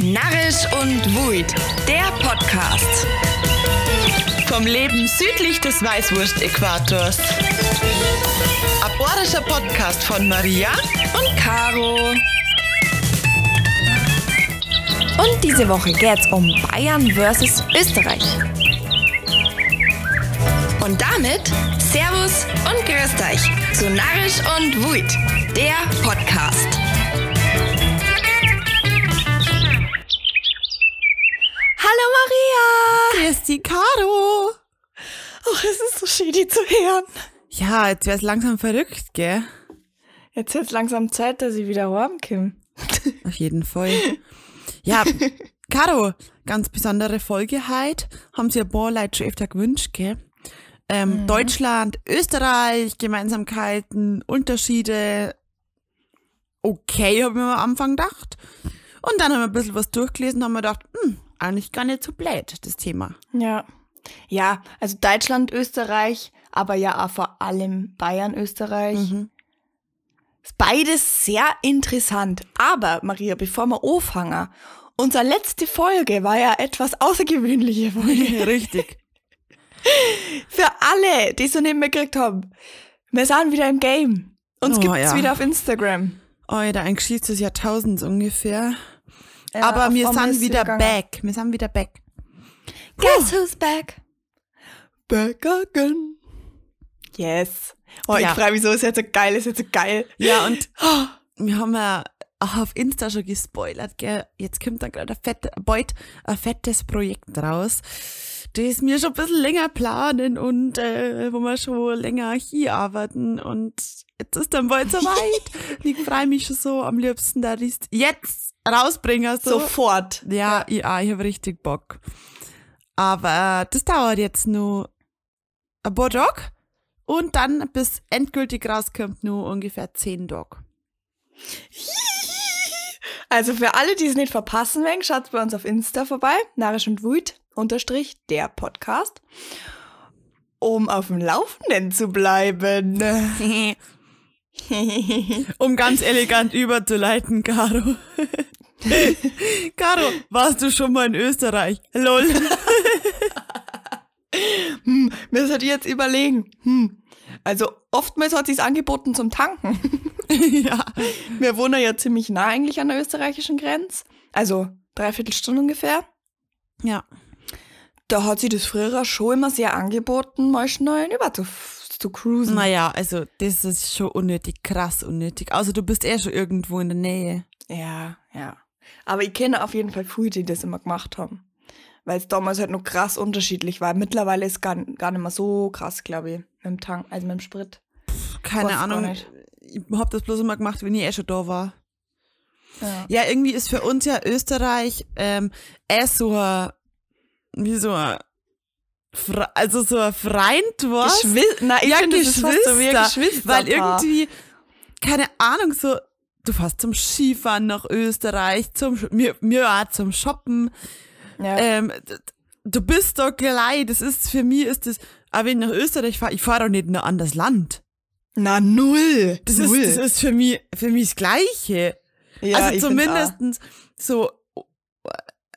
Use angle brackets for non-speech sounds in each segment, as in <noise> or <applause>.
Narrisch und Wuid, der Podcast. Vom Leben südlich des Weißwurst-Äquators. Aborischer Podcast von Maria und Caro. Und diese Woche geht's um Bayern versus Österreich. Und damit Servus und Grüßt euch zu Narrisch und Wuid, der Podcast. Die Caro. Ach, es ist so schön, die zu hören. Ja, jetzt wär's langsam verrückt, gell? Jetzt ist langsam Zeit, dass ich wieder heimkomme. Auf jeden Fall. Ja, Caro, ganz besondere Folge heute. Haben sie ein paar Leute schon öfter gewünscht, gell? Ähm, Deutschland, Österreich, Gemeinsamkeiten, Unterschiede. Okay, habe ich mir am Anfang gedacht. Und dann haben wir ein bisschen was durchgelesen und haben mir gedacht, hm, eigentlich gar nicht so blöd, das Thema. Ja. Ja, also Deutschland, Österreich, aber ja auch vor allem Bayern, Österreich. Ist beides sehr interessant. Aber, Maria, bevor wir anfangen, unsere letzte Folge war ja etwas außergewöhnliche Folge. <laughs> Richtig. <laughs> Für alle, die es noch nicht mitgekriegt haben. Wir sind wieder im Game. Uns Oh, gibt's ja. wieder auf Instagram. Alter, ein Geschichts des Jahrtausends ungefähr. Ja, Aber wir sind wieder gegangen. back. Wir sind wieder back. Guess who's back? Back again. Yes. Oh, Ja. ich freue mich so, ist jetzt so geil, ist jetzt so geil. Ja, und <gasps> wir haben ja auch auf Insta schon gespoilert, gell? Jetzt kommt dann gerade ein, fett, bald ein fettes Projekt raus, das wir schon ein bisschen länger planen und äh, wo wir schon länger hier arbeiten und jetzt ist dann bald <laughs> soweit. ich freue mich schon so am liebsten, da ist jetzt rausbringen. So. Sofort. Ja, ich, auch, ich habe richtig Bock. Aber das dauert jetzt nur ein paar Tage und dann bis endgültig rauskommt nur ungefähr zehn Tage. <laughs> Also für alle, die es nicht verpassen wollen, schaut bei uns auf Insta vorbei. Narisch und Wut unterstrich der Podcast. Um auf dem Laufenden zu bleiben. <laughs> <laughs> Um ganz elegant überzuleiten, Caro. <laughs> Caro, warst du schon mal in Österreich? Lol. <laughs> hm, mir sollte ich jetzt überlegen. Hm. Also oftmals hat sich's angeboten zum Tanken. <laughs> ja. Wir wohnen ja ziemlich nah eigentlich an der österreichischen Grenze. Also dreiviertel Stunde ungefähr. Ja. Da hat sie das früher schon immer sehr angeboten, mal schnell über zu, zu cruisen. Naja, also das ist schon unnötig, krass unnötig. Also du bist eh schon irgendwo in der Nähe. Ja, ja. Aber ich kenne auf jeden Fall viele, die das immer gemacht haben. Weil es damals halt noch krass unterschiedlich war. Mittlerweile ist gar, gar nicht mehr so krass, glaube ich, mit dem Tank, also mit dem Sprit. Keine Weiß gar Ahnung. Ich hab das bloß immer gemacht, wenn ich eh schon da war. Ja. Ja, irgendwie ist für uns ja Österreich ähm, eh so ein, wie so ein, Fre- also so ein Freund, was? Geschwi Na, ich ja, finde, das ist fast so wie ein Geschwister. Weil irgendwie, keine Ahnung, so, du fährst zum Skifahren nach Österreich, zum, mir, mir auch zum Shoppen, Ja. ähm, du bist da gleich, das ist, für mich ist das, aber wenn ich nach Österreich fahre, ich fahre doch nicht in ein anderes Land. Na, null. Das null. ist, das ist für mich, für mich das Gleiche. ja, also zumindestens so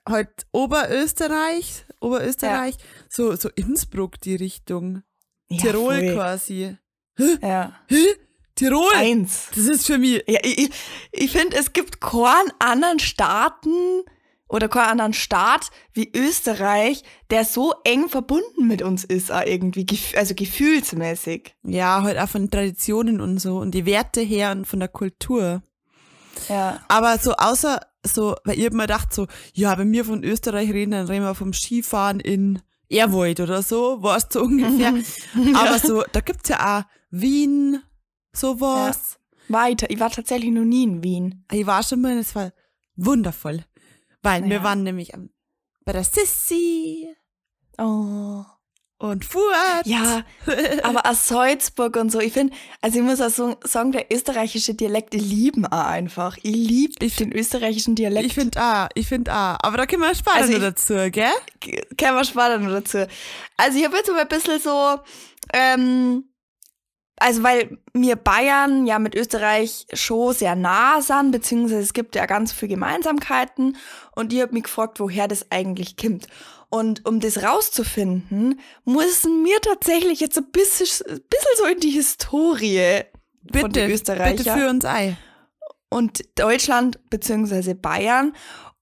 halt Oberösterreich, Oberösterreich, so, so Innsbruck die Richtung. Ja, Tirol voll. quasi. Ja. Hä? Tirol? Eins. Das ist für mich. Ja, ich, ich, finde, es gibt keinen anderen Staaten oder keinen anderen Staat wie Österreich, der so eng verbunden mit uns ist, auch irgendwie, also gefühlsmäßig. Ja, halt auch von Traditionen und so und die Werte her und von der Kultur. Ja. Aber so außer so, weil ich hab mir gedacht so, ja, wenn wir von Österreich reden, dann reden wir vom Skifahren in Erwold oder so, war's so ungefähr. <laughs> Aber so, da gibt's ja auch Wien, sowas. Weiter. Ich war tatsächlich noch nie in Wien. Ich war schon mal, es war wundervoll. Weil wir Ja. waren nämlich am, bei der Sissi Oh. und Fuhrt. Ja, aber aus Salzburg und so, ich finde, also ich muss auch so sagen, der österreichische Dialekt, ich lieben auch einfach. Ich liebe Ich- den österreichischen Dialekt. Ich finde auch, ich finde auch. Aber da können wir später Also noch ich- dazu, gell? Kein was spannend dazu. Also ich habe jetzt mal ein bisschen so, ähm, also weil mir Bayern ja mit Österreich schon sehr nah sind, beziehungsweise es gibt ja ganz viele Gemeinsamkeiten und ihr habt mich gefragt, woher das eigentlich kommt. Und um das rauszufinden, müssen wir tatsächlich jetzt ein bisschen, ein bisschen so in die Historie bitte, von den Österreichern. Bitte für uns ein. Und Deutschland beziehungsweise Bayern,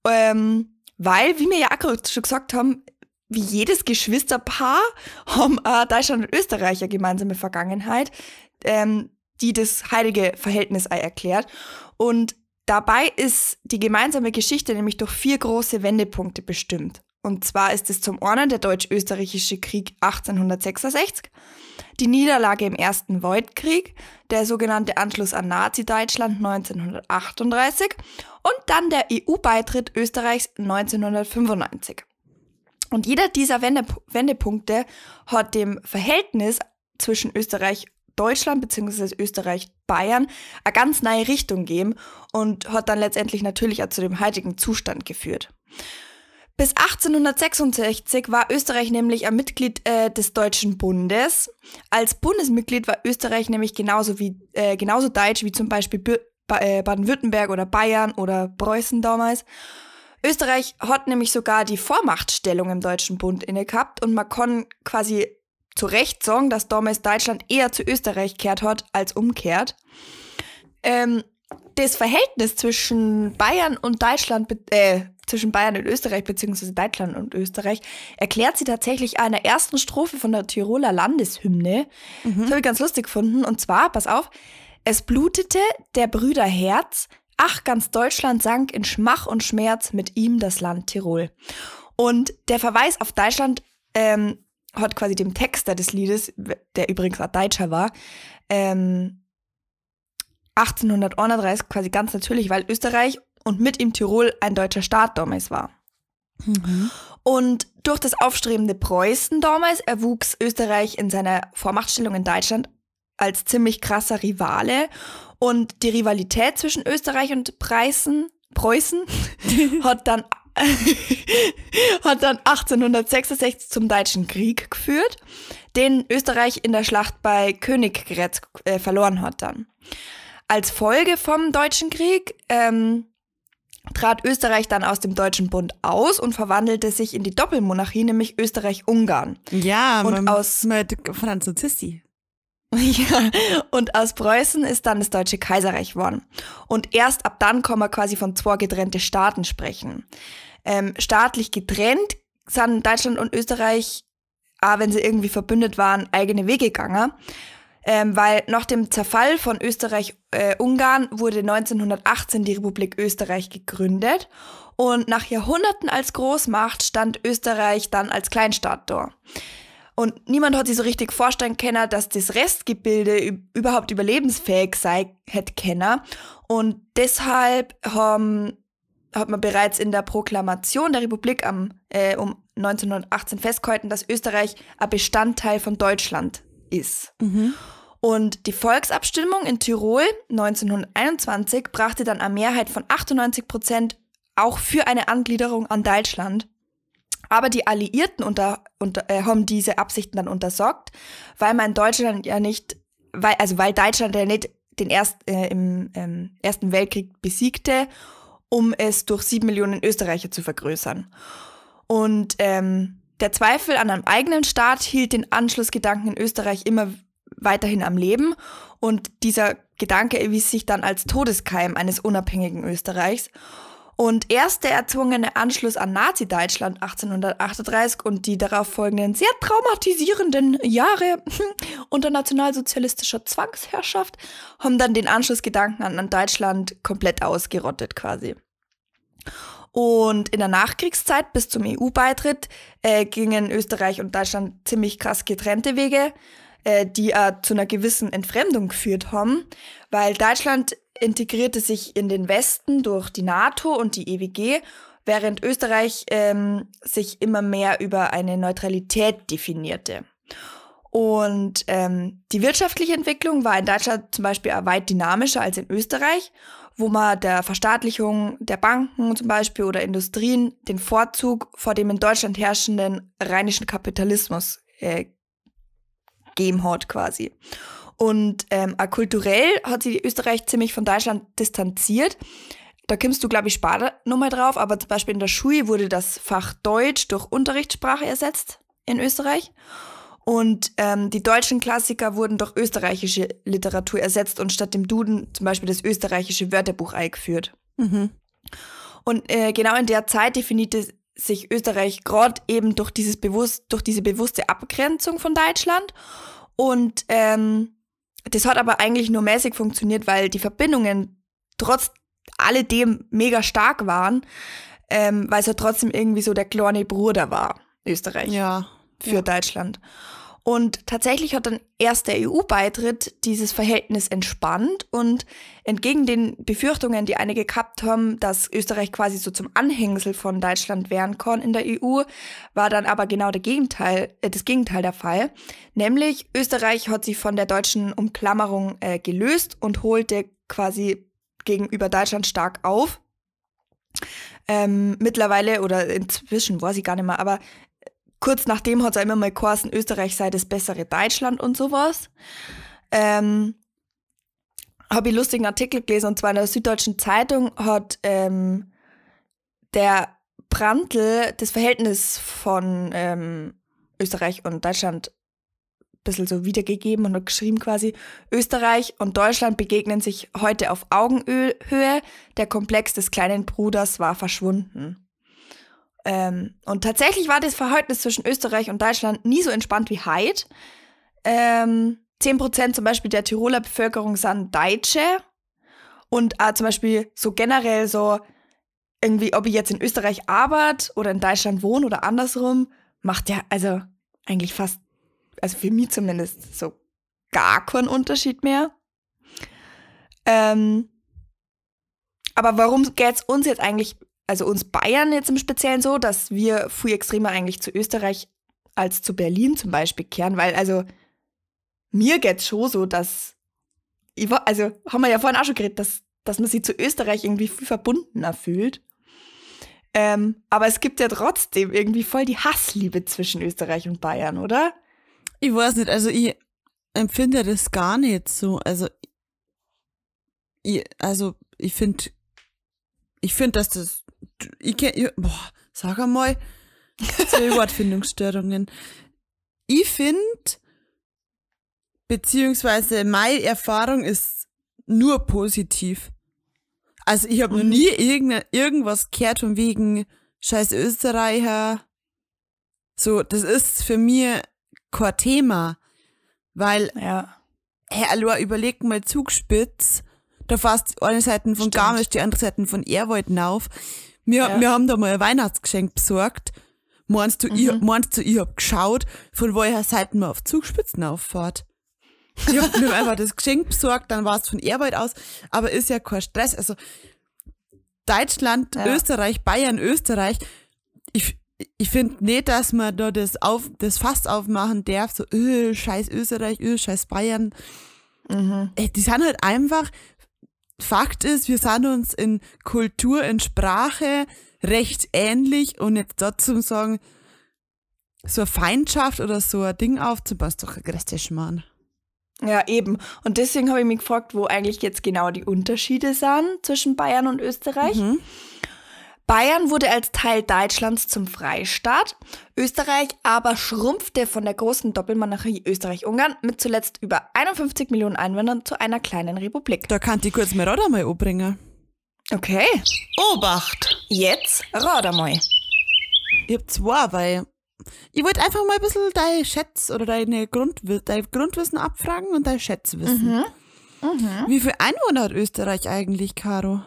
ähm, weil, wie wir ja auch schon gesagt haben, wie jedes Geschwisterpaar haben äh, Deutschland und Österreich eine gemeinsame Vergangenheit, ähm, die das heilige Verhältnis erklärt. Und dabei ist die gemeinsame Geschichte nämlich durch vier große Wendepunkte bestimmt. Und zwar ist es zum einen der Deutsch-Österreichische Krieg 1866, die Niederlage im Ersten Weltkrieg, der sogenannte Anschluss an Nazi-Deutschland 1938 und dann der EU-Beitritt Österreichs 1995. Und jeder dieser Wende Wendepunkte hat dem Verhältnis zwischen Österreich Deutschland bzw. Österreich Bayern eine ganz neue Richtung gegeben und hat dann letztendlich natürlich auch zu dem heutigen Zustand geführt. Bis 1866 war Österreich nämlich ein Mitglied äh, des Deutschen Bundes. Als Bundesmitglied war Österreich nämlich genauso wie äh, genauso deutsch wie zum Beispiel äh, Baden-Württemberg oder Bayern oder Preußen damals. Österreich hat nämlich sogar die Vormachtstellung im Deutschen Bund inne gehabt und man kann quasi zu Recht sagen, dass damals Deutschland eher zu Österreich kehrt hat als umkehrt. Ähm, das Verhältnis zwischen Bayern und Deutschland, äh, zwischen Bayern und Österreich, beziehungsweise Deutschland und Österreich, erklärt sie tatsächlich an der ersten Strophe von der Tiroler Landeshymne. Mhm. Das habe ich ganz lustig gefunden. Und zwar, pass auf, es blutete der Brüder Herz, Ach, ganz Deutschland sank in Schmach und Schmerz, mit ihm das Land Tirol. Und der Verweis auf Deutschland ähm, hat quasi dem Texter des Liedes, der übrigens auch Deutscher war, ähm, 1831 quasi ganz natürlich, weil Österreich und mit ihm Tirol ein deutscher Staat damals war. Mhm. Und durch das aufstrebende Preußen damals erwuchs Österreich in seiner Vormachtstellung in Deutschland als ziemlich krasser Rivale und die Rivalität zwischen Österreich und Preußen, Preußen <laughs> hat dann <laughs> hat dann 1866 zum Deutschen Krieg geführt, den Österreich in der Schlacht bei Königgrätz äh, verloren hat dann. Als Folge vom Deutschen Krieg ähm, trat Österreich dann aus dem Deutschen Bund aus und verwandelte sich in die Doppelmonarchie, nämlich Österreich-Ungarn. Ja, und aus mit Franz Sozisti. <laughs> Ja, und aus Preußen ist dann das Deutsche Kaiserreich geworden. Und erst ab dann kann man quasi von zwei getrennte Staaten sprechen. Ähm, staatlich getrennt sind Deutschland und Österreich, auch wenn sie irgendwie verbündet waren, eigene Wege gegangen ähm, weil nach dem Zerfall von Österreich-Ungarn äh, wurde 1918 die Republik Österreich gegründet und nach Jahrhunderten als Großmacht stand Österreich dann als Kleinstaat da. Und niemand hat sich so richtig vorstellen können, dass das Restgebilde überhaupt überlebensfähig sei, hätte können. Und deshalb haben, hat man bereits in der Proklamation der Republik am, äh, um 1918 festgehalten, dass Österreich ein Bestandteil von Deutschland ist. Mhm. Und die Volksabstimmung in Tirol 1921 brachte dann eine Mehrheit von 98 Prozent auch für eine Angliederung an Deutschland. Aber die Alliierten unter, unter, äh, haben diese Absichten dann untersagt, weil man Deutschland ja nicht, weil, also weil Deutschland ja nicht den erst, äh, im ähm, Ersten Weltkrieg besiegte, um es durch sieben Millionen Österreicher zu vergrößern. Und ähm, der Zweifel an einem eigenen Staat hielt den Anschlussgedanken in Österreich immer weiterhin am Leben und dieser Gedanke erwies sich dann als Todeskeim eines unabhängigen Österreichs. Und erst der erzwungene Anschluss an Nazi-Deutschland 1838 und die darauf folgenden sehr traumatisierenden Jahre <laughs> unter nationalsozialistischer Zwangsherrschaft haben dann den Anschlussgedanken an Deutschland komplett ausgerottet quasi. Und in der Nachkriegszeit bis zum EU-Beitritt äh, gingen Österreich und Deutschland ziemlich krass getrennte Wege, äh, die äh, zu einer gewissen Entfremdung geführt haben, weil Deutschland integrierte sich in den Westen durch die NATO und die EWG, während Österreich ähm, sich immer mehr über eine Neutralität definierte. Und ähm, die wirtschaftliche Entwicklung war in Deutschland zum Beispiel weit dynamischer als in Österreich wo man der Verstaatlichung der Banken zum Beispiel oder Industrien den Vorzug vor dem in Deutschland herrschenden rheinischen Kapitalismus äh, geben hat quasi. Und ähm, auch kulturell hat sich Österreich ziemlich von Deutschland distanziert. Da kommst du, glaube ich, später nochmal drauf, aber zum Beispiel in der Schule wurde das Fach Deutsch durch Unterrichtssprache ersetzt in Österreich. Und ähm, die deutschen Klassiker wurden durch österreichische Literatur ersetzt und statt dem Duden zum Beispiel das österreichische Wörterbuch eingeführt. Mhm. Und äh, genau in der Zeit definierte sich Österreich gerade eben durch dieses bewusst, durch diese bewusste Abgrenzung von Deutschland. Und ähm, das hat aber eigentlich nur mäßig funktioniert, weil die Verbindungen trotz alledem mega stark waren, ähm, weil es ja trotzdem irgendwie so der kleine Bruder war, Österreich. Ja. Für ja. Deutschland. Und tatsächlich hat dann erst der EU-Beitritt dieses Verhältnis entspannt und entgegen den Befürchtungen, die einige gehabt haben, dass Österreich quasi so zum Anhängsel von Deutschland werden kann in der EU, war dann aber genau der Gegenteil, äh, das Gegenteil der Fall. Nämlich Österreich hat sich von der deutschen Umklammerung äh, gelöst und holte quasi gegenüber Deutschland stark auf. Ähm, mittlerweile oder inzwischen weiß ich gar nicht mehr, aber kurz nachdem hat es immer mal geheißen, Österreich sei das bessere Deutschland und sowas. Ähm, habe ich lustigen Artikel gelesen und zwar in der Süddeutschen Zeitung hat ähm, der Brandl das Verhältnis von ähm, Österreich und Deutschland ein bisschen so wiedergegeben und hat geschrieben quasi, Österreich und Deutschland begegnen sich heute auf Augenhöhe, der Komplex des kleinen Bruders war verschwunden. Ähm, und tatsächlich war das Verhältnis zwischen Österreich und Deutschland nie so entspannt wie heute. Ähm, 10% zum Beispiel der Tiroler Bevölkerung sind Deutsche. Und auch zum Beispiel so generell so, irgendwie, ob ich jetzt in Österreich arbeite oder in Deutschland wohne oder andersrum, macht ja also eigentlich fast, also für mich zumindest, so gar keinen Unterschied mehr. Ähm, aber warum geht es uns jetzt eigentlich also uns Bayern jetzt im Speziellen so, dass wir viel extremer eigentlich zu Österreich als zu Berlin zum Beispiel kehren, weil also mir geht's schon so, dass ich also haben wir ja vorhin auch schon geredet, dass, dass man sich zu Österreich irgendwie viel verbundener fühlt. Ähm, aber es gibt ja trotzdem irgendwie voll die Hassliebe zwischen Österreich und Bayern, oder? Ich weiß nicht, also ich empfinde das gar nicht so. Also, ich, also ich finde, ich finde, dass das ich kenn, ich, boah, sag einmal, zwei Wortfindungsstörungen. <laughs> Ich finde, beziehungsweise meine Erfahrung ist nur positiv. Also ich habe mhm. noch nie irgende, irgendwas gehört von wegen scheiß Österreicher. So, das ist für mich kein Thema. Weil, ja. hey, hallo, überleg mal Zugspitz. Da fährst eine Seite von Garmisch, die andere Seite von Erwald auf. Wir, ja. wir haben da mal ein Weihnachtsgeschenk besorgt. Meinst du, mhm. ich, meinst du, ich hab geschaut, von woher Seite man auf Zugspitzen auffahrt? Ich hab mir einfach das Geschenk besorgt, dann war es von Arbeit aus, aber ist ja kein Stress. Also Deutschland, ja. Österreich, Bayern, Österreich. Ich, ich finde nicht, dass man da das, auf, das Fass aufmachen darf, so, öh, scheiß Österreich, öh, scheiß Bayern. Mhm. Die sind halt einfach Fakt ist, wir sind uns in Kultur, in Sprache recht ähnlich und jetzt dazu sagen, so eine Feindschaft oder so ein Ding aufzubauen, ist doch ein größter Schmarrn. Ja, eben. Und deswegen habe ich mich gefragt, wo eigentlich jetzt genau die Unterschiede sind zwischen Bayern und Österreich. Mhm. Bayern wurde als Teil Deutschlands zum Freistaat, Österreich aber schrumpfte von der großen Doppelmonarchie Österreich-Ungarn mit zuletzt über 51 Millionen Einwohnern zu einer kleinen Republik. Da kann ich kurz mal Radar mal umbringen. Okay. Obacht! Jetzt mal. Ich hab zwei, weil ich wollte einfach mal ein bisschen deine Schätz oder deine Grundwissen, dein Grundwissen abfragen und dein Schätzwissen. Mhm. Mhm. Wie viele Einwohner hat Österreich eigentlich, Caro?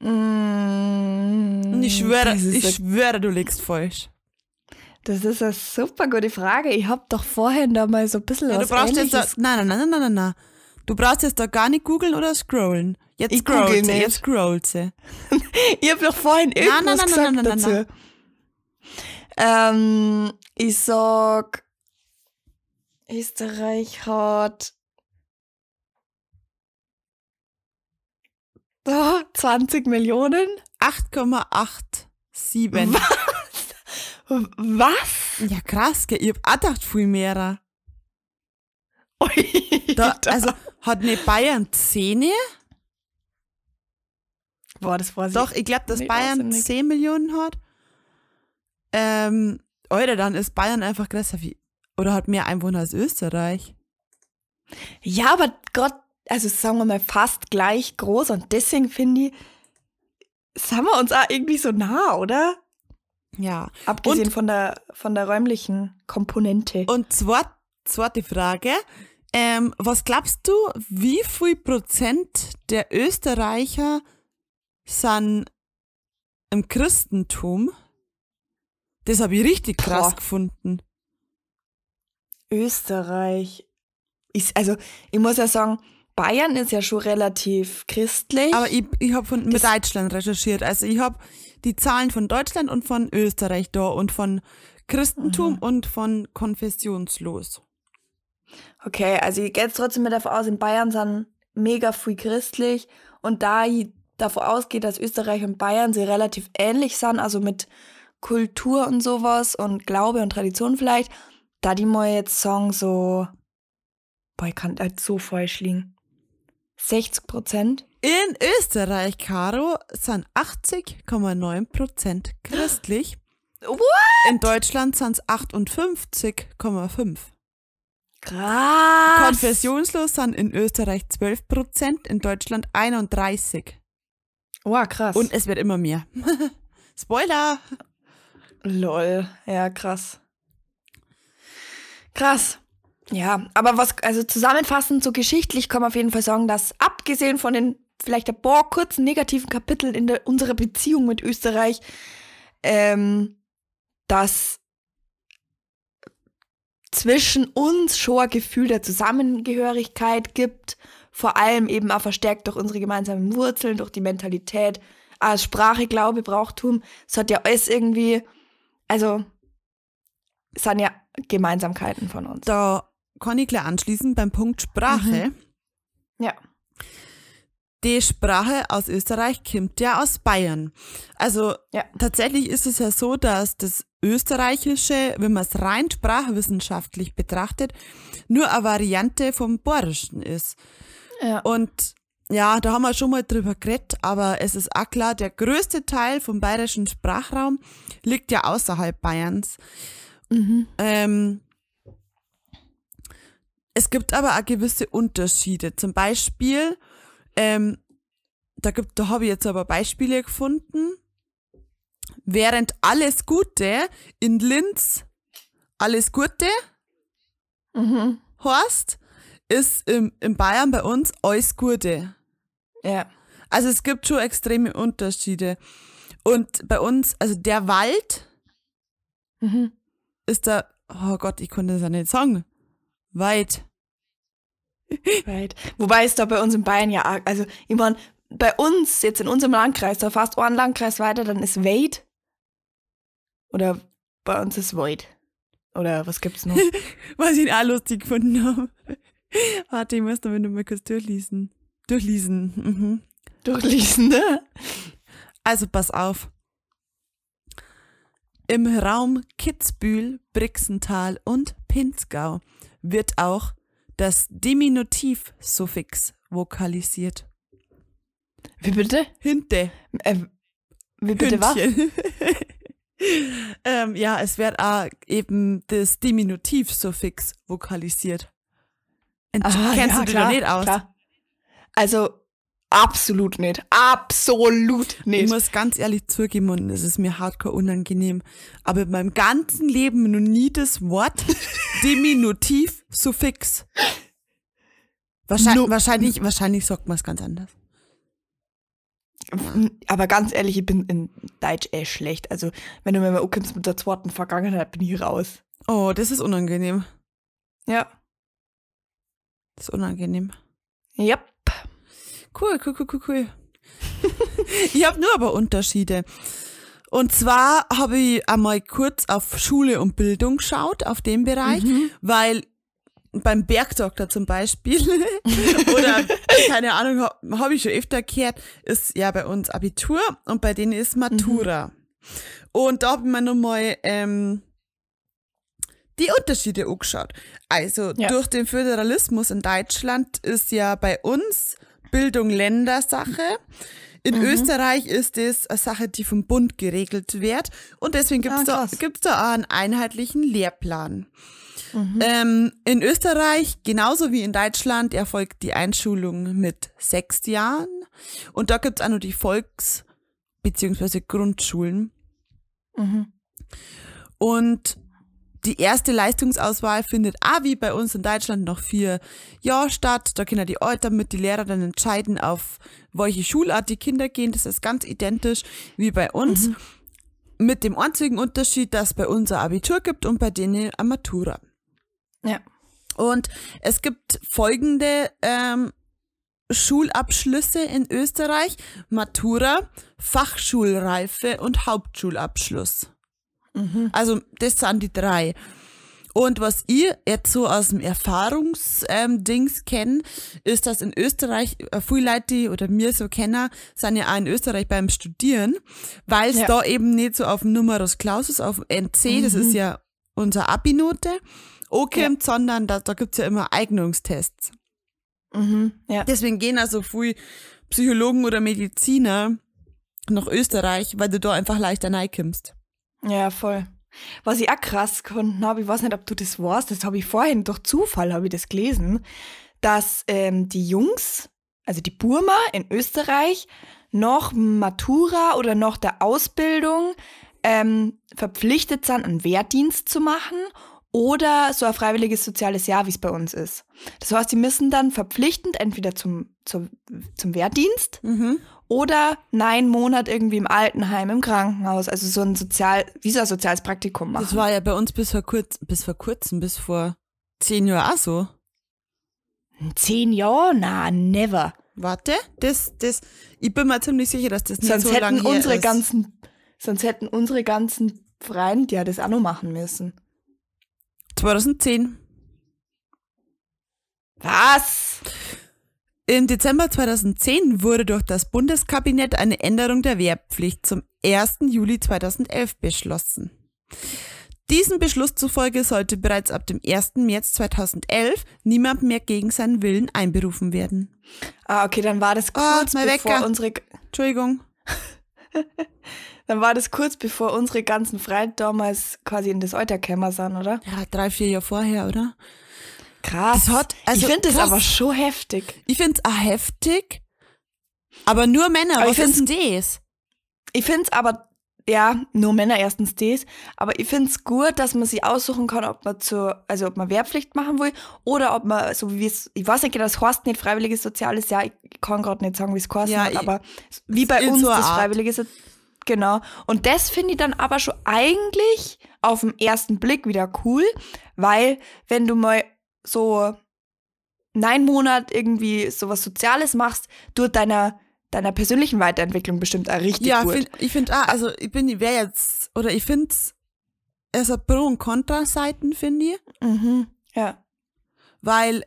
Mm, ich schwöre, ich schwöre, du liegst falsch. Das ist eine super gute Frage. Ich habe doch vorhin da mal so ein bisschen ja, du brauchst jetzt da, nein, nein, nein, nein, nein, nein. Du brauchst jetzt da gar nicht googeln oder scrollen. Jetzt ich scrollt sie, jetzt scrollt sie. <laughs> ich habe doch vorhin irgendwas nein, nein, nein, gesagt nein, nein, dazu. Nein, nein. Ähm, ich sag, Österreich hat Oh, 20 Millionen? 8,87. Was? Was? Ja, krass, gell? Ich hab auch gedacht, viel mehr. <laughs> Da, also, hat nicht Bayern Zähne? Boah, das war Doch, ich glaube, dass Bayern auswendig. 10 Millionen hat. Ähm, Alter, dann ist Bayern einfach größer wie, oder hat mehr Einwohner als Österreich. Ja, aber Gott, also sagen wir mal fast gleich groß und deswegen finde ich, sind wir uns auch irgendwie so nah, oder? Ja. Abgesehen von der, von der räumlichen Komponente. Und zwar, zweite Frage. Ähm, was glaubst du, wie viel Prozent der Österreicher sind im Christentum? Das habe ich richtig krass Boah. gefunden. Österreich ist, also ich muss ja sagen, Bayern ist ja schon relativ christlich. Aber ich, ich habe von mit Das- Deutschland recherchiert. Also ich habe die Zahlen von Deutschland und von Österreich da und von Christentum und von konfessionslos. Okay, also ich gehe jetzt trotzdem mit davon aus, in Bayern sind mega viel christlich und da ich davon ausgehe, dass Österreich und Bayern sie relativ ähnlich sind, also mit Kultur und sowas und Glaube und Tradition vielleicht, da die mal jetzt sagen so, boah, ich kann halt so falsch liegen. 60 Prozent? In Österreich, Caro, sind 80,9 Prozent christlich. What? In Deutschland sind es 58,5. Krass. Konfessionslos sind in Österreich 12 Prozent, in Deutschland 31. Wow, krass. Und es wird immer mehr. <laughs> Spoiler! Lol, ja, krass. Krass. Ja, aber was, also zusammenfassend, so geschichtlich kann man auf jeden Fall sagen, dass abgesehen von den vielleicht ein paar kurzen negativen Kapiteln in der, unserer Beziehung mit Österreich, ähm, dass zwischen uns schon ein Gefühl der Zusammengehörigkeit gibt, vor allem eben auch verstärkt durch unsere gemeinsamen Wurzeln, durch die Mentalität, als Sprache, Glaube, Brauchtum. Es hat ja alles irgendwie, also, es sind ja Gemeinsamkeiten von uns. Da kann ich gleich anschließen beim Punkt Sprache. Ja. Die Sprache aus Österreich kommt ja aus Bayern. Also Ja. tatsächlich ist es ja so, dass das Österreichische, wenn man es rein sprachwissenschaftlich betrachtet, nur eine Variante vom Bayerischen ist. Ja. Und ja, da haben wir schon mal drüber geredet, aber es ist auch klar, der größte Teil vom bayerischen Sprachraum liegt ja außerhalb Bayerns. Mhm. Ähm, es gibt aber auch gewisse Unterschiede. Zum Beispiel, ähm, da gibt, da habe ich jetzt aber Beispiele gefunden. Während alles Gute in Linz alles Gute Mhm. heißt, ist im, in Bayern bei uns alles Gute. Ja. Also es gibt schon extreme Unterschiede. Und bei uns, also der Wald Mhm. ist da, oh Gott, ich konnte das ja nicht sagen. Weit. Right. Wobei es da bei uns in Bayern ja, also ich mein, bei uns, jetzt in unserem Landkreis, da fast einen Landkreis weiter, dann ist Wade. Oder bei uns ist Void. Oder was gibt's noch? <laughs> Was ich auch lustig gefunden habe. Warte, ich muss damit noch mal kurz durchlesen. Durchlesen. Mhm. Durchlesen, ne? Also pass auf. Im Raum Kitzbühel, Brixental und Pinzgau wird auch das Diminutivsuffix vokalisiert. Wie bitte? Hinte. Äh, wie bitte was? Hündchen. <laughs> ähm, ja, es wird auch eben das Diminutivsuffix vokalisiert. Ent Aha, Kennst ja, du dich klar, da nicht aus? Klar. Also, absolut nicht. Absolut Ich nicht. muss ganz ehrlich zugeben, und es ist mir hardcore unangenehm, aber in meinem ganzen Leben noch nie das Wort <laughs> Diminutivsuffix. Wahrscheinlich, No. wahrscheinlich, wahrscheinlich sagt man es ganz anders. Aber ganz ehrlich, ich bin in Deutsch echt schlecht. Also, wenn du mir mal ankommst mit der zweiten Vergangenheit, bin ich raus. Oh, das ist unangenehm. Ja. Das ist unangenehm. Yep. Cool, cool, cool, cool, cool. ich habe nur aber Unterschiede. Und zwar habe ich einmal kurz auf Schule und Bildung geschaut, auf dem Bereich, weil beim Bergdoktor zum Beispiel <laughs> oder keine Ahnung, habe hab ich schon öfter gehört, ist ja bei uns Abitur und bei denen ist Matura. Und da habe ich mir nochmal ähm, die Unterschiede angeschaut. Also Ja. durch den Föderalismus in Deutschland ist ja bei uns Bildung Ländersache. In Mhm. Österreich ist es eine Sache, die vom Bund geregelt wird. Und deswegen gibt es Ah, da, gibt's da auch einen einheitlichen Lehrplan. Mhm. Ähm, in Österreich, genauso wie in Deutschland, erfolgt die Einschulung mit sechs Jahren. Und da gibt's auch noch die Volks- bzw. Grundschulen. Mhm. Und die erste Leistungsauswahl findet auch wie bei uns in Deutschland noch vier Jahre statt. Da können die Eltern mit die Lehrer dann entscheiden, auf welche Schulart die Kinder gehen. Das ist ganz identisch wie bei uns. Mit dem einzigen Unterschied, dass bei uns ein Abitur gibt und bei denen eine Matura. Ja. Und es gibt folgende ähm, Schulabschlüsse in Österreich. Matura, Fachschulreife und Hauptschulabschluss. Also das sind die drei. Und was ich jetzt so aus dem Erfahrungsdings ähm, kenne, ist, dass in Österreich äh, viele Leute, die oder mir so kennen, sind ja auch in Österreich beim Studieren, weil es Ja. da eben nicht so auf dem Numerus Clausus, auf NC, das ist ja unsere Abi-Note, ankommt, sondern da, da gibt's ja immer Eignungstests. Mhm. Ja. Deswegen gehen also viele Psychologen oder Mediziner nach Österreich, weil du da einfach leichter reinkommst. Ja, voll. Was ich auch krass gefunden habe, ich weiß nicht, ob du das weißt, das habe ich vorhin durch Zufall habe ich das gelesen, dass ähm, die Jungs, also die Burma in Österreich, noch Matura oder noch der Ausbildung ähm, verpflichtet sind, einen Wehrdienst zu machen oder so ein freiwilliges soziales Jahr, wie es bei uns ist. Das heißt, die müssen dann verpflichtend entweder zum, zum, zum Wehrdienst Mhm. Oder neun Monat irgendwie im Altenheim, im Krankenhaus, also so ein sozial, wie so ein soziales Praktikum machen. Das war ja bei uns bis vor, kurz, bis vor kurzem, bis vor zehn Jahren auch so. Zehn Jahre? Na, never. Warte, das, das, ich bin mir ziemlich sicher, dass das nicht Sonst so lange hätten her unsere ist. ganzen, sonst hätten unsere ganzen Freunde ja das auch noch machen müssen. 2010. Was? Im Dezember 2010 wurde durch das Bundeskabinett eine Änderung der Wehrpflicht zum 1. Juli 2011 beschlossen. Diesem Beschluss zufolge sollte bereits ab dem 1. März 2011 niemand mehr gegen seinen Willen einberufen werden. Ah, okay, dann war das Ah, kurz mein bevor Wecker. unsere, <laughs> Entschuldigung. dann war das kurz bevor unsere ganzen Freunde damals quasi in das Alter gekommen sind, oder? Ja, drei, vier Jahre vorher, oder? Krass. Hat- also ich finde das aber schon heftig. Ich find's auch heftig, aber nur Männer. Aber Was ich ist denn das? Ich finde es aber, ja, nur Männer erstens das, aber ich finde es gut, dass man sich aussuchen kann, ob man zur, also ob man Wehrpflicht machen will oder ob man, so wie es, ich weiß nicht genau, das heißt nicht freiwilliges Soziales Jahr, ich kann gerade nicht sagen, wie es heißt, Ja, ich- aber wie bei uns so das freiwillige So- Genau. Und das finde ich dann aber schon eigentlich auf den ersten Blick wieder cool, weil wenn du mal so neun Monat irgendwie sowas Soziales machst, tut deiner, deiner persönlichen Weiterentwicklung bestimmt auch richtig Ja, gut. find, ich finde auch, also ich bin, ich wäre jetzt, oder ich find's, es hat Pro- und Kontra-Seiten, finde ich, Mhm. Ja. weil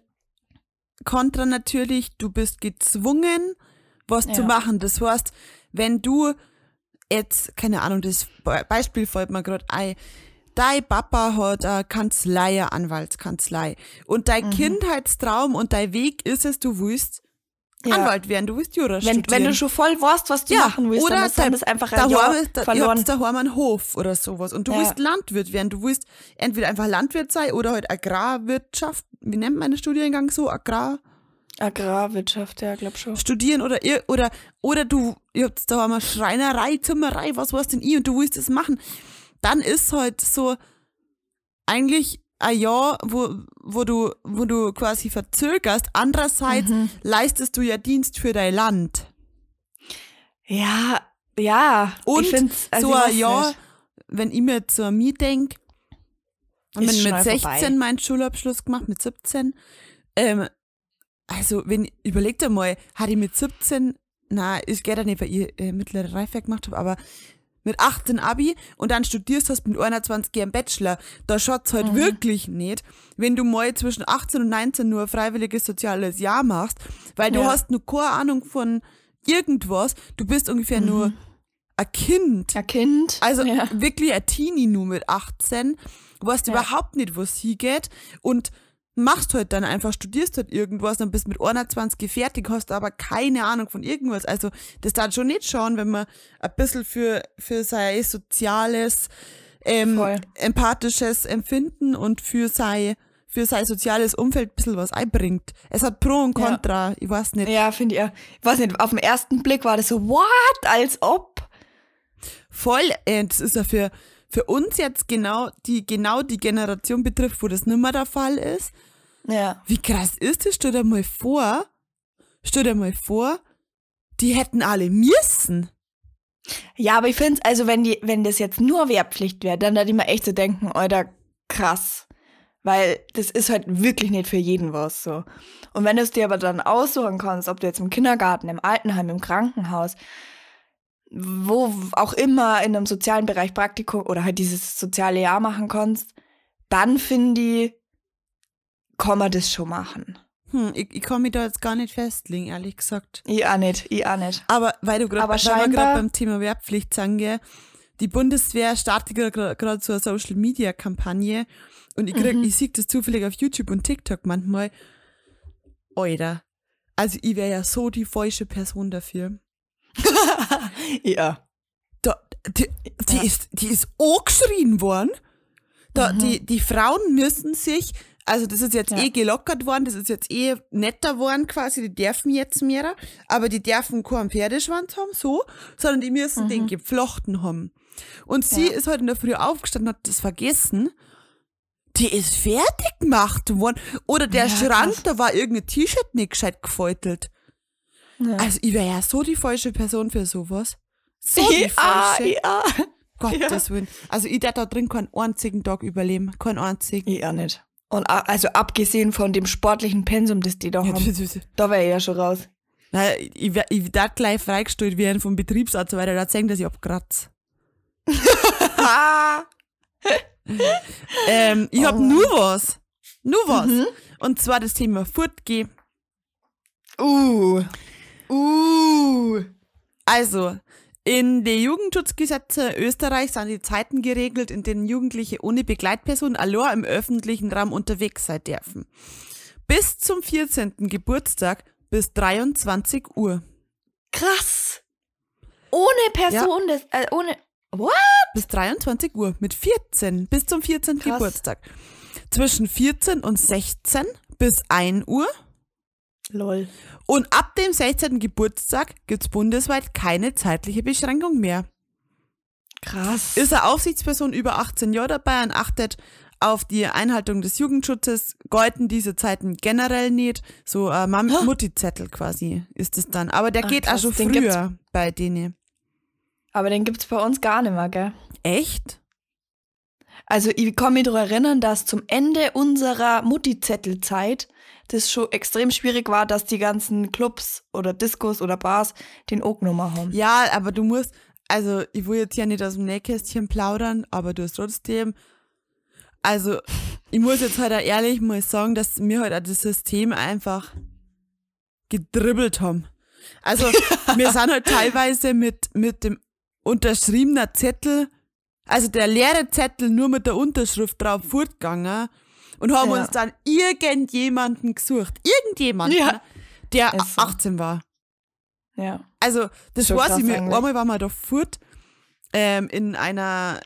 Kontra natürlich, du bist gezwungen, was zu Ja. machen. Das heißt, wenn du jetzt, keine Ahnung, das Be- Beispiel fällt mir gerade ein, dein Papa hat eine Kanzlei, eine Anwaltskanzlei und dein Mhm. Kindheitstraum und dein Weg ist es, du willst Ja. Anwalt werden, du willst Jura Wenn, studieren. wenn du schon voll weißt, was du machen willst, dann ist dann das einfach ein daheim Jahr ist, da, verloren. habt daheim einen Hof oder sowas und du Ja. willst Landwirt werden. Du willst entweder einfach Landwirt sein oder halt Agrarwirtschaft, wie nennt man den Studiengang so? Agrar Agrarwirtschaft, ja, glaub schon. studieren oder oder, oder du, ihr habt daheim eine Schreinerei, Zimmerei, was war's denn ich und du willst es machen. Dann ist halt so eigentlich ein Jahr, wo, wo du, wo du quasi verzögerst. Andererseits Mhm. leistest du ja Dienst für dein Land. Ja, ja. Und ich also so ich ein Jahr, nicht. wenn ich mir jetzt so an mich denk, und Ist bin mit schnell 16 vorbei. meinen Schulabschluss gemacht, mit 17. Ähm, also, wenn, überlegt einmal, hatte ich mit 17, na, ich geht ja nicht, weil ich äh, mittlere Reife gemacht habe, aber mit 18 Abi und dann studierst hast mit 21 Jahren Bachelor, da schaut's halt Mhm. wirklich nicht, wenn du mal zwischen 18 und 19 nur ein freiwilliges soziales Jahr machst, weil du Ja. hast nur keine Ahnung von irgendwas, du bist ungefähr Mhm. nur ein Kind, Ein Kind. also ja. wirklich ein Teenie nur mit 18, weißt Ja. überhaupt nicht, wo es hingeht und machst halt dann einfach, studierst halt irgendwas, dann bist mit 21 fertig, hast aber keine Ahnung von irgendwas. Also das darf schon nicht schauen, wenn man ein bisschen für, für sein soziales, ähm, Voll. empathisches Empfinden und für sein, für sein soziales Umfeld ein bisschen was einbringt. Es hat Pro und Ja. Contra, ich weiß nicht. Ja, finde ich. ja. Ich weiß nicht, auf den ersten Blick war das so, what? Als ob. Voll, äh, das ist ja für, für uns jetzt genau die, genau die Generation betrifft, wo das nicht mehr der Fall ist. Ja. Wie krass ist das? Stell dir mal vor, stell dir mal vor, die hätten alle müssen. Ja, aber ich finde also wenn die, wenn das jetzt nur Wehrpflicht wäre, dann würde ich mir echt so denken, Alter, krass. Weil das ist halt wirklich nicht für jeden was so. Und wenn du es dir aber dann aussuchen kannst, ob du jetzt im Kindergarten, im Altenheim, im Krankenhaus, wo auch immer in einem sozialen Bereich Praktikum oder halt dieses soziale Jahr machen kannst, dann finde ich, kann man das schon machen. Hm, ich, ich kann mich da jetzt gar nicht festlegen, ehrlich gesagt. Ich auch nicht, ich auch nicht. Aber weil du gerade beim Thema Wehrpflicht sagen, gell, die Bundeswehr startet gerade so eine Social Media Kampagne und ich krieg, Mhm. ich sehe das zufällig auf YouTube und TikTok manchmal. Alter. Also ich wäre ja so die falsche Person dafür. <laughs> Ja. Da, die, die, Ja. ist, die ist angeschrien worden. Da, Mhm. die, die Frauen müssen sich, also das ist jetzt Ja. eh gelockert worden, das ist jetzt eh netter worden quasi, die dürfen jetzt mehr, aber die dürfen keinen Pferdeschwanz haben, so, sondern die müssen den geflochten haben. Und sie Mhm. Ja. ist heute in der Früh aufgestanden, hat das vergessen. Die ist fertig gemacht worden. Oder der Ja, Schrank, da war irgendein T-Shirt nicht gescheit gefeutelt. ja. Also ich wäre ja so die falsche Person für sowas. So die ja, falsche. ja. Gottes Willen. Also ich darf da drin keinen einzigen Tag überleben. Keinen einzigen. Ich auch nicht. Und also abgesehen von dem sportlichen Pensum, das die da Ja, haben, da wäre ich ja schon raus. Na, ich, ich darf gleich freigestellt werden vom Betriebsarzt, weil er da sagen, dass ich abkratze. <laughs> Ähm, ich Oh hab nur was. Nur was. Mhm. Und zwar das Thema Fortgehen. Uh. Uh. Also, in den Jugendschutzgesetzen Österreich sind die Zeiten geregelt, in denen Jugendliche ohne Begleitperson allein im öffentlichen Raum unterwegs sein dürfen. Bis zum 14. Geburtstag bis 23 Uhr. Krass. Ohne Person, das, äh, ohne. What? Bis 23 Uhr mit 14 bis zum 14. Krass. Geburtstag. Zwischen 14 und 16 bis 1 Uhr. Lol. Und ab dem 16. Geburtstag gibt's bundesweit keine zeitliche Beschränkung mehr. Krass. Ist eine Aufsichtsperson über 18 Jahre dabei und achtet auf die Einhaltung des Jugendschutzes, gelten diese Zeiten generell nicht. So Hä? Mutti-Zettel quasi ist es dann. Aber der Ach, geht krass, auch schon früher bei denen. Aber den gibt's bei uns gar nicht mehr, gell? Echt? Also ich kann mich daran erinnern, dass zum Ende unserer Mutti-Zettelzeit das schon extrem schwierig war, dass die ganzen Clubs oder Diskos oder Bars den O-Nummer haben. Ja, aber du musst, also ich will jetzt ja nicht aus dem Nähkästchen plaudern, aber du hast trotzdem, also ich muss jetzt halt auch ehrlich mal sagen, dass mir halt auch das System einfach gedribbelt haben. Also <laughs> wir sind halt teilweise mit, mit dem unterschriebenen Zettel, also der leere Zettel nur mit der Unterschrift drauf fortgegangen und haben Ja. uns dann irgendjemanden gesucht. Irgendjemanden, Ja. der Ist so. 18 war. Ja. Also, das Schon weiß ich mir. Einmal waren wir da fort, ähm, in einer,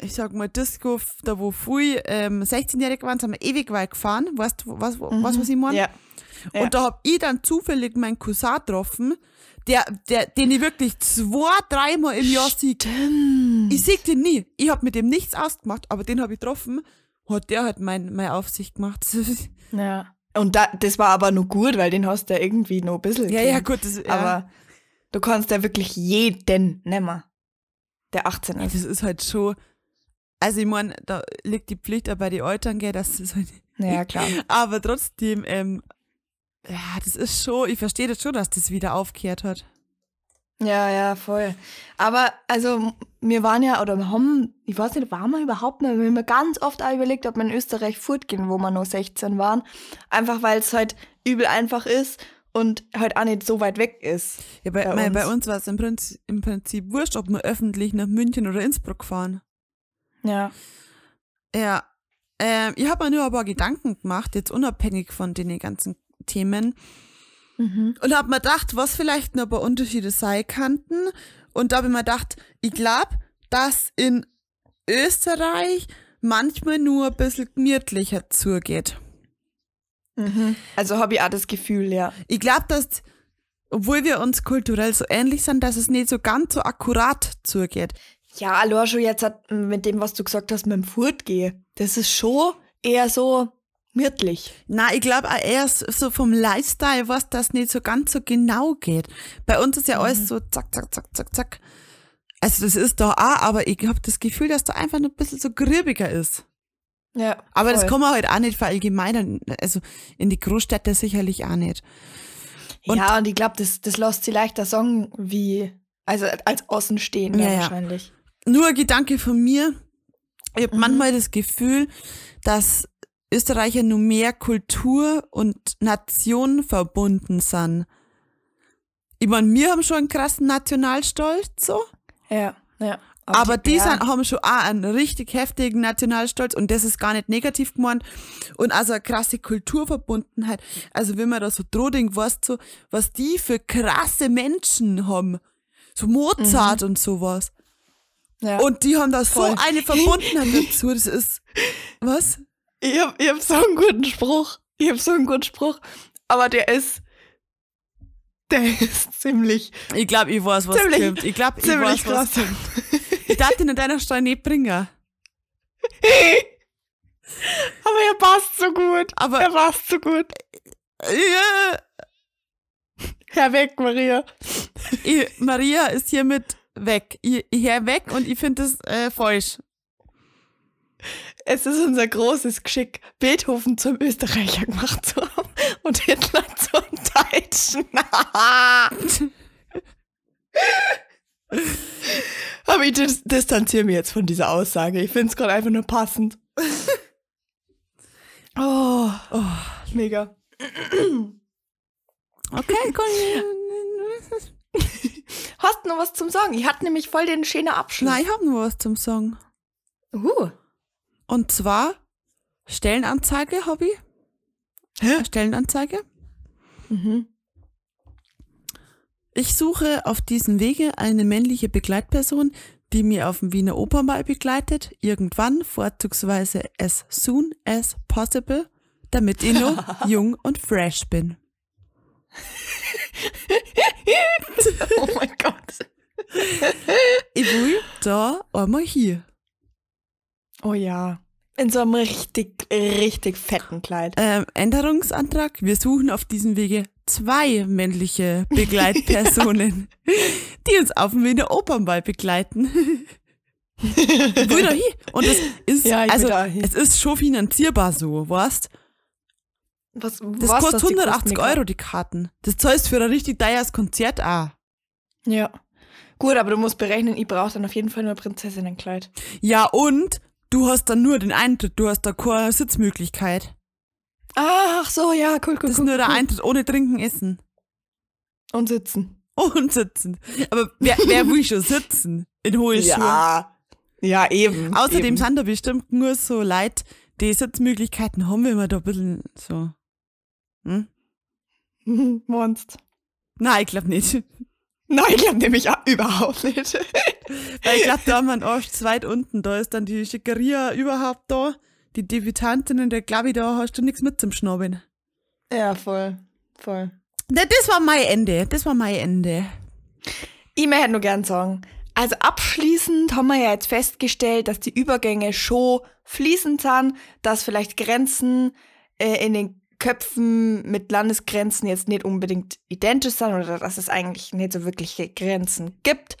ich sag mal, Disco, da wo viel ähm, 16-Jährige waren, sind wir ewig weit gefahren. Weißt du, was, was, was ich meine? Mhm. Ja. ja. Und da hab ich dann zufällig meinen Cousin getroffen, der, der, den ich wirklich zwei, dreimal im Jahr sehe. Ich sehe den nie. Ich hab mit dem nichts ausgemacht, aber den hab ich getroffen. Hat der halt mein, meine Aufsicht gemacht. <laughs> Ja. Und da, das war aber nur gut, weil den hast du ja irgendwie noch ein bisschen. ja, ja, kennt. gut. Das, ja. Aber du kannst ja wirklich jeden nehmen, der 18 Ja, ist. das ist halt schon. Also ich meine, da liegt die Pflicht auch bei den Eltern, gell, dass das halt, Ja, <laughs> klar. aber trotzdem, ähm, ja, das ist schon, ich verstehe das schon, dass das wieder aufgehört hat. Ja, ja, voll. Aber also wir waren ja, oder wir haben, ich weiß nicht, waren wir überhaupt noch, wir haben mir ganz oft auch überlegt, ob wir in Österreich fortgehen, wo wir nur 16 waren. Einfach weil es halt übel einfach ist und halt auch nicht so weit weg ist. Ja, bei, bei, uns. bei uns war es im Prinzip, im Prinzip wurscht, ob wir öffentlich nach München oder Innsbruck fahren. Ja. Ja. Ähm, ich habe mir nur ein paar Gedanken gemacht, jetzt unabhängig von den ganzen Themen. Mhm. Und habe mir gedacht, was vielleicht noch ein paar Unterschiede sein könnten. Und da habe ich mir gedacht, ich glaube, dass in Österreich manchmal nur ein bisschen gemütlicher zugeht. Mhm. Also habe ich auch das Gefühl, ja. Ich glaube, dass, obwohl wir uns kulturell so ähnlich sind, dass es nicht so ganz so akkurat zugeht. Ja, allein schon jetzt mit dem, was du gesagt hast, mit dem Furtgehen. Das ist schon eher so gemütlich. Na, ich glaube auch eher so vom Lifestyle, was das nicht so ganz so genau geht. Bei uns ist ja mhm. alles so zack, zack, zack, zack, zack. Also das ist da auch, aber ich habe das Gefühl, dass da einfach noch ein bisschen so grübiger ist. Ja. Aber voll. das kann man halt auch nicht verallgemeinern. Also in die Großstädte sicherlich auch nicht. Und ja, und ich glaube, das, das lässt sie leichter sagen, wie, also als Außenstehender ja, wahrscheinlich. Ja. Nur ein Gedanke von mir. Ich habe mhm. manchmal das Gefühl, dass Österreicher nur mehr Kultur und Nation verbunden sind. Ich meine, wir haben schon einen krassen Nationalstolz, so. Ja, ja. Aber die, die sind, haben schon auch einen richtig heftigen Nationalstolz und das ist gar nicht negativ gemeint. Und also eine krasse Kulturverbundenheit. Also wenn man da so Droding weißt, so, was die für krasse Menschen haben. So Mozart mhm. und sowas. Ja. Und die haben da Voll. so eine Verbundenheit dazu. Das ist, was? Ich hab, ich hab so einen guten Spruch. Ich hab so einen guten Spruch. Aber der ist, der <laughs> ist ziemlich. Ich glaube, ich weiß, was ziemlich, kommt. Ich glaube, ich weiß, krass. was kommt. Ich darf ihn in deiner Steuer nicht bringen. <laughs> Aber er passt so gut. Aber er passt so gut. Ja. Herr weg, Maria. Ich, Maria ist hiermit weg. Ich, ich hör weg und ich finde das äh, falsch. Es ist unser großes Geschick, Beethoven zum Österreicher gemacht zu haben und Hitler zum Deutschen. <laughs> Aber ich dis distanziere mich jetzt von dieser Aussage. Ich finde es gerade einfach nur passend. <laughs> oh, oh, mega. Okay, cool. <laughs> Hast du noch was zum Sagen? Ich hatte nämlich voll den schönen Abschluss. Nein, ich habe nur was zum Sagen. Uh. Und zwar Stellenanzeige, Hobby. Hä? Stellenanzeige. Mhm. Ich suche auf diesem Wege eine männliche Begleitperson, die mir auf dem Wiener Opernball begleitet, irgendwann, vorzugsweise as soon as possible, damit ich noch <laughs> jung und fresh bin. <laughs> oh mein Gott. Ich will da einmal hier. Oh ja. In so einem richtig, richtig fetten Kleid. Ähm, Änderungsantrag. Wir suchen auf diesem Wege zwei männliche Begleitpersonen, <laughs> die uns auf dem Wiener Opernball begleiten. <laughs> Wieder hier. Und es ist, ja, also, es ist schon finanzierbar so, weißt? Was, das was, kostet 180 Euro, die Karten. Das zahlst für ein richtig teures Konzert auch. Ja. Gut, aber du musst berechnen, ich brauche dann auf jeden Fall nur ein Prinzessinnenkleid. Ja, und du hast dann nur den Eintritt, du hast da keine Sitzmöglichkeit. Ach so, ja, cool, cool. Das ist cool, nur cool. der Eintritt ohne Trinken, Essen. Und sitzen. Und sitzen. Aber wer, wer will schon sitzen? In hohe Schuhe. Ja. Ja, eben. Außerdem eben. sind da bestimmt nur so Leute, die Sitzmöglichkeiten haben, wenn man da ein bisschen so. Hm? <laughs> Monst. Nein, ich glaube nicht. Nein, ich glaube nämlich überhaupt nicht. <laughs> Weil ich glaube, da haben wir einen Arsch zweit unten, da ist dann die Schickeria überhaupt da die Debütantinnen, der glaube ich, da hast du nichts mit zum Schnabeln. Ja, voll. Voll. Das war mein Ende. Das war mein Ende. Ich möchte nur gern sagen, also abschließend haben wir ja jetzt festgestellt, dass die Übergänge schon fließend sind, dass vielleicht Grenzen äh, in den Köpfen mit Landesgrenzen jetzt nicht unbedingt identisch sind oder dass es eigentlich nicht so wirkliche Grenzen gibt.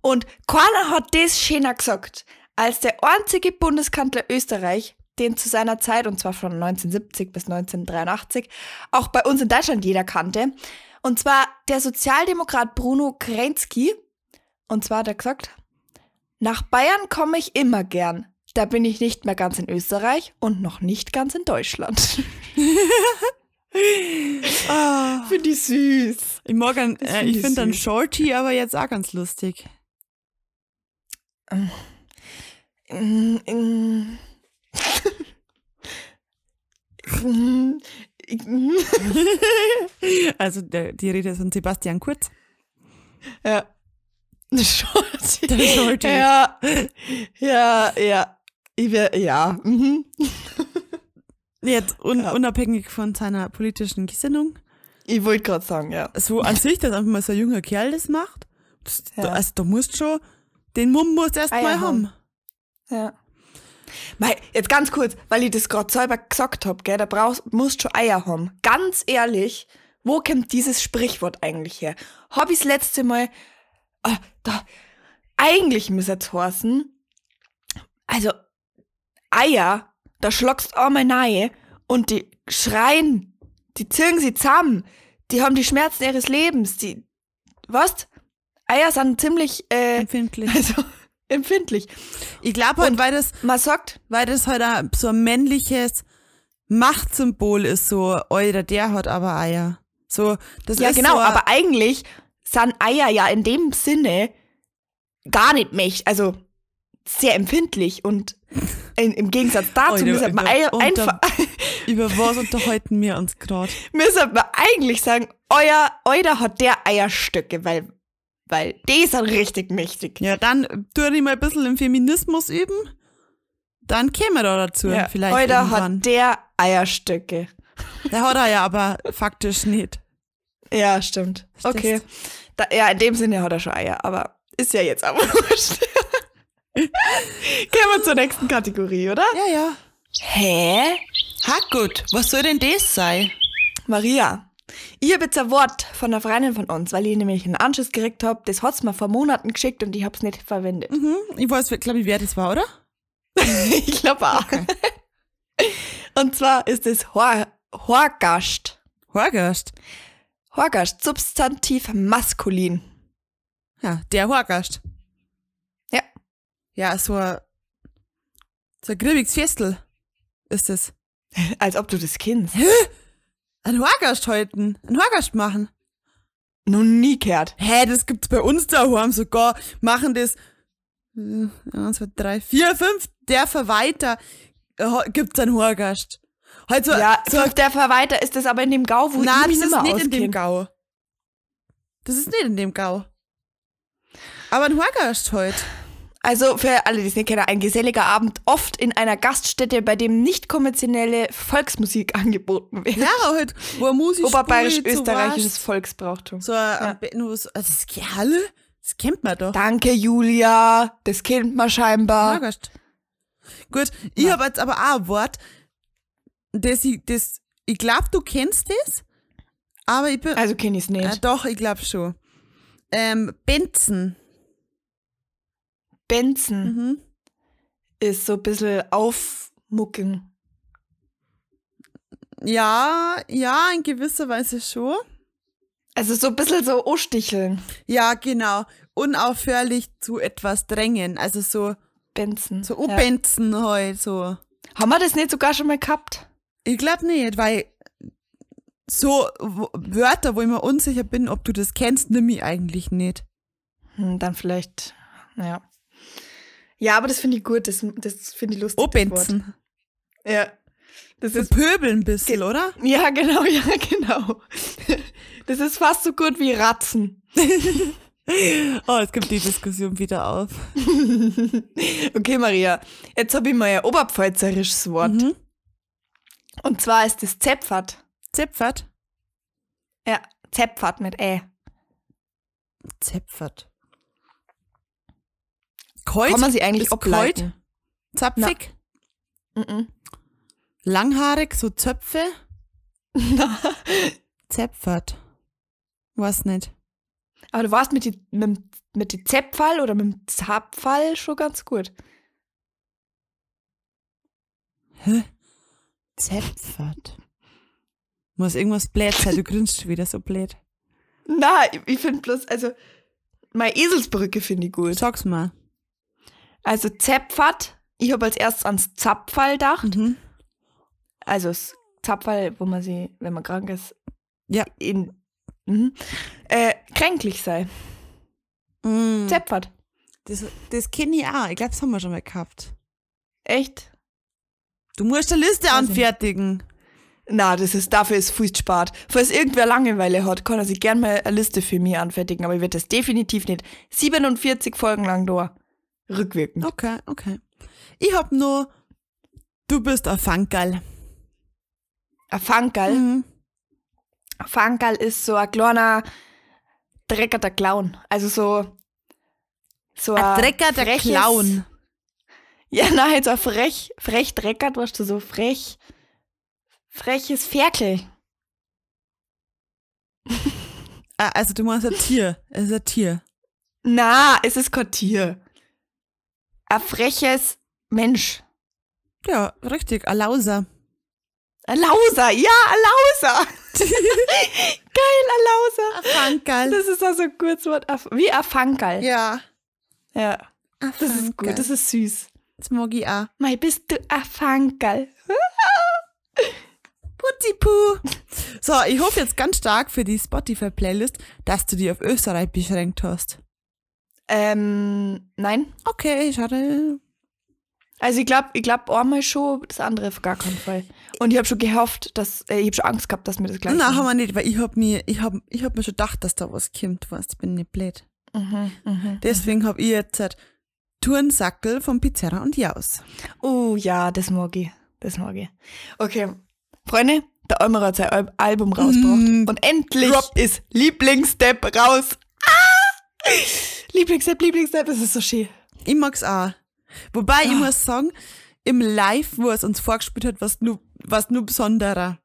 Und keiner hat das schöner gesagt als der einzige Bundeskanzler Österreich, den zu seiner Zeit, und zwar von 1970 bis 1983, auch bei uns in Deutschland jeder kannte. Und zwar der Sozialdemokrat Bruno Krenzky. Und zwar hat er gesagt, nach Bayern komme ich immer gern. Da bin ich nicht mehr ganz in Österreich und noch nicht ganz in Deutschland. <laughs> Ah. Finde ich süß. Ich Das äh, ich finde süß. Shorty aber jetzt auch ganz lustig. Mm. Also der, die Rede ist von Sebastian Kurz. Ja. Shorty. Der Shorty. Ja. Ja, ja. Ich wär, ja. Mhm. Jetzt un, Ja. unabhängig von seiner politischen Gesinnung. Ich wollte gerade sagen, ja. So an sich, dass einfach mal so ein junger Kerl das macht. Das, Ja. da, also da musst schon, den Mumm musst erst Eier mal haben. haben. Ja. Mei, jetzt ganz kurz, weil ich das gerade selber gesagt hab, gell, da brauchst, musst schon Eier haben. Ganz ehrlich, wo kommt dieses Sprichwort eigentlich her? Hab ich's letzte Mal, ah, da, eigentlich müsste es heißen, also, Eier, da schluckst du einmal nahe und die schreien, die ziehen sie zusammen, die haben die Schmerzen ihres Lebens, die, was? Eier sind ziemlich, äh, Empfindlich. <laughs> also, empfindlich. Ich glaube halt, weil das, Man sagt, weil das halt so ein männliches Machtsymbol ist, so, Alter, der hat aber Eier. So, das Ja, ist genau, so aber eigentlich sind Eier ja in dem Sinne gar nicht mächtig, also sehr empfindlich und in, im Gegensatz dazu Alter, müsste man über- einfach, <laughs> über was unterhalten wir uns gerade? müsste man eigentlich sagen, euer, euer hat der Eierstöcke, weil, weil die sind richtig mächtig. Ja, dann tu ich mal ein bisschen im Feminismus üben. Dann kämen wir da dazu, Ja, vielleicht euer hat der Eierstöcke. Der hat er ja aber faktisch nicht. Ja, stimmt. Okay. Da, ja, in dem Sinne hat er schon Eier, aber ist ja jetzt aber <laughs> wurscht. Gehen wir zur nächsten Kategorie, oder? Ja, ja. Hä? Ha, gut. Was soll denn das sein? Maria, ich habe jetzt ein Wort von einer Freundin von uns, weil ich nämlich einen Anschluss gekriegt habe. Das hat's mir vor Monaten geschickt und ich habe es nicht verwendet. Mhm. Ich weiß, glaube ich, wer das war, oder? <laughs> ich glaube auch. Und zwar ist es Hor Horgast. Horgast. Horgast, Substantiv maskulin. Ja, der Horgast. Ja. Ja, so ein, so ein grübiges Festel ist es. <laughs> Als ob du das kennst. Ein Horgast halten. Ein Horgast machen. Nun nie gehört. Hä, das gibt's bei uns daheim sogar. Machen das äh, eins, zwei, drei, vier, fünf, der Verwalter äh, gibt's einen Horgast. Halt so, Ja, so fünf der Verwalter ist das aber in dem Gau, wo Nein, ich mich das ist nicht in dem. Gau. Das ist nicht in dem Gau. Aber ein Horgast halt. Also für alle, die es nicht kennen, ein geselliger Abend, oft in einer Gaststätte, bei dem nicht konventionelle Volksmusik <laughs> angeboten wird. Ja, halt, wo ein Musik Oberbayerisch-österreichisches so, Volksbrauchtum. so ein ja. also das Kerle, das kennt man doch. Danke, Julia. Das kennt man scheinbar. Horgast. Gut, ich Ja. hab jetzt aber auch ein Wort, das ich, das, ich glaub, du kennst das, aber ich bin, Also kenne ich es nicht. äh, doch, ich glaub schon. Ähm, Benzen. Benzen Mhm. ist so ein bisschen aufmucken. Ja, ja, in gewisser Weise schon. Also so ein bisschen so Osticheln. Ja, genau. Unaufhörlich zu etwas drängen. Also so, Benzen. so ja. Ubenzen halt, so. Haben wir das nicht sogar schon mal gehabt? Ich glaub nicht, weil so Wörter, wo ich mir unsicher bin, ob du das kennst, nimm ich eigentlich nicht. Hm, dann vielleicht, ja. Ja, aber das finde ich gut, das, das finde ich lustig. Ubenzen. Ja. Das ist, pöbeln ein bisschen, oder? ja, genau, <laughs> ja, genau. Das ist fast so gut wie Ratzen. <laughs> Oh, jetzt kommt die Diskussion wieder auf. <laughs> Okay, Maria, jetzt habe ich mal ein oberpfälzerisches Wort. Mhm. Und zwar ist das Zepfert. Zepfert. Ja, Zepfert mit Ä. Zepfert. Kalt. Kann man sie eigentlich ableiten? Zapfig. Mhm. Langhaarig, so Zöpfe. <laughs> Na. Zepfert. Weiß nicht. Aber du warst mit die, mit, dem- mit die Zepfall oder mit dem Zapfall schon ganz gut. Hä? Zepfert. Muss irgendwas blöd sein, du grinst schon wieder so blöd. <laughs> Na, ich, ich finde bloß, also, meine Eselsbrücke finde ich gut. Sag's mal. Also Zepfert, ich habe als erstes ans Zapfall gedacht. Mhm. Also das Zapferl, wo man sie, wenn man krank ist, Ja. in, mhm, äh, kränklich sei. Mm, Zeppert. das das kenne ich auch. Ich glaube, das haben wir schon mal gehabt. Echt? Du musst eine Liste nicht. anfertigen. Na, das ist, dafür ist viel spart. Falls irgendwer Langeweile hat, kann er sich gern mal eine Liste für mich anfertigen, aber ich werde das definitiv nicht 47 Folgen lang da rückwirkend. Okay, okay. Ich hab nur, du bist ein Fankerl. Ein Fankerl. Mhm. Ein Fankerl ist so ein kleiner dreckerter Clown. Also so, so Ein Drecker der freches- Clown. Ja, <laughs> nein, so ein frech, frech dreckert, weißt du, so frech, freches Ferkel. Ah, also du meinst ein Tier. Es ist ein Tier. Na, es ist kein Tier. Ein freches Mensch. Ja, richtig. Ein Lauser. Ein Lauser, ja, ein Lauser. <laughs> Geil, ein Lauser. Ein Fankerl. Das ist also ein Kurzwort. Wie ein Fankerl. Ja. Ja, Ein das ist gut, das ist süß. Das mag ich auch. Mei, bist du ein Fankerl? <laughs> Putzipu. So, ich hoffe jetzt ganz stark für die Spotify-Playlist, dass du die auf Österreich beschränkt hast. Ähm, nein. Okay, schade. Also ich glaube, ich glaube einmal schon, das andere auf gar keinen Fall. Und ich habe schon gehofft, dass, äh, ich habe schon Angst gehabt, dass mir das gleich. Nein, haben wir nicht, weil ich hab mir, ich hab, ich hab mir schon gedacht, dass da was kommt, weißt, ich bin nicht blöd. Mhm, mhm. Deswegen hab ich jetzt halt Turnsackel von Pizzeria und Jaus. Oh ja, das mag ich. Das mag ich. Okay, Freunde, der Eumerer hat sein Al Album rausgebracht. Mm. Und endlich Drop. ist Lieblingsstep raus. <laughs> Lieblingsstep, Lieblingsstep, das ist so schön. Ich mag's auch. Wobei, ich Ah. muss sagen, im Live, wo es uns vorgespielt hat, was nur, was nur besonderer.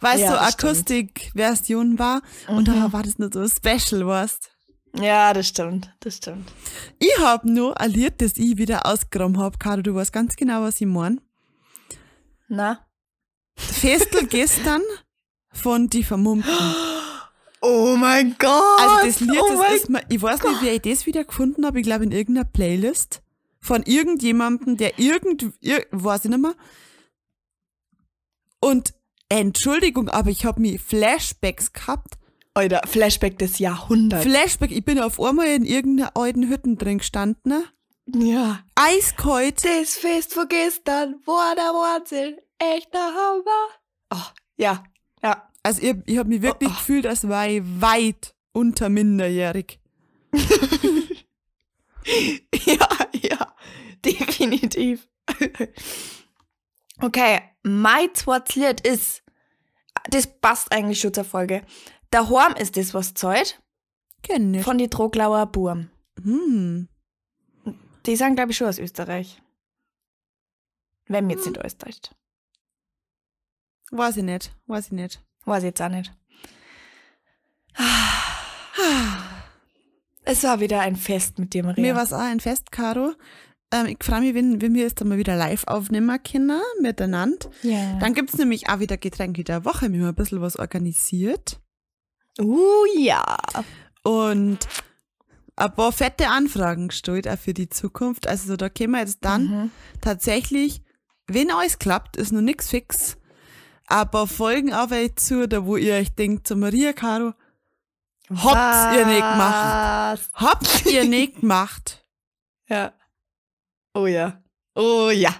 Weil es Ja, so. Akustik-Version war und da war das nur so special, weißt Ja, das stimmt, das stimmt. Ich hab nur ein Lied, das ich wieder ausgegraben hab. Caro, du weißt ganz genau, was ich mein. Na? Festel gestern von Die Vermummten. <gasps> <gasps> Oh mein Gott! Also das Lied, oh das ist mir, ich weiß nicht, wie ich das wieder gefunden habe. Ich glaube in irgendeiner Playlist von irgendjemandem, der irgend, ir, weiß ich nicht mehr. Und Entschuldigung, aber ich habe mir Flashbacks gehabt. Alter, Flashback des Jahrhunderts. Flashback, ich bin auf einmal in irgendeiner alten Hütten drin gestanden. Ne? ja. Eiskalt. Das Fest von gestern war der Wahnsinn. Echter Hammer. Oh, ja, ja. Also ich, ich habe mich wirklich Oh, oh. gefühlt, als war ich weit unter minderjährig. <laughs> Ja, ja, definitiv. Okay, mein zweites Lied ist, das passt eigentlich schon zur Folge. Daheim ist das, was Kenn nicht. von die Troglauer Burm. Hm. Die sind, glaube ich, schon aus Österreich. Wenn mir jetzt nicht alles täuscht. Weiß ich nicht. Weiß ich nicht. Weiß ich jetzt auch nicht. Es war wieder ein Fest mit dir, Maria. Mir war es auch ein Fest, Caro. Ähm, ich freue mich, wenn, wenn wir jetzt einmal wieder live aufnehmen können, miteinander. ja. Dann gibt's nämlich auch wieder Getränke der Woche, wenn man ein bisschen was organisiert. Uh, ja. Und ein paar fette Anfragen gestellt auch für die Zukunft. Also so, da können wir jetzt dann Mhm. tatsächlich, wenn alles klappt, ist noch nix fix, ein paar Folgen auf euch zu, da wo ihr euch denkt, so Maria, Caro, habt's ihr nicht gemacht. Habt ihr nicht <laughs> gemacht. Ja. Oh ja. Oh ja.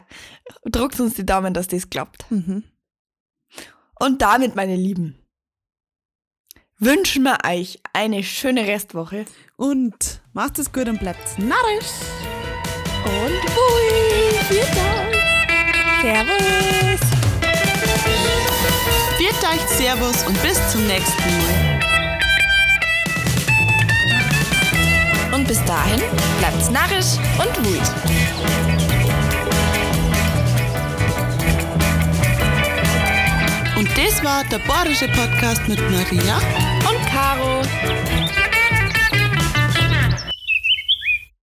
Druckt uns die Daumen, dass das klappt. Mhm. Und damit, meine Lieben, wünschen wir euch eine schöne Restwoche. Und macht es gut und bleibt narrisch. Und Bui. Vielen Dank. Servus. Viert euch Servus und bis zum nächsten Mal. Und bis dahin, bleibt's narrisch und wut. Und das war der Bayerische Podcast mit Maria. Und Caro.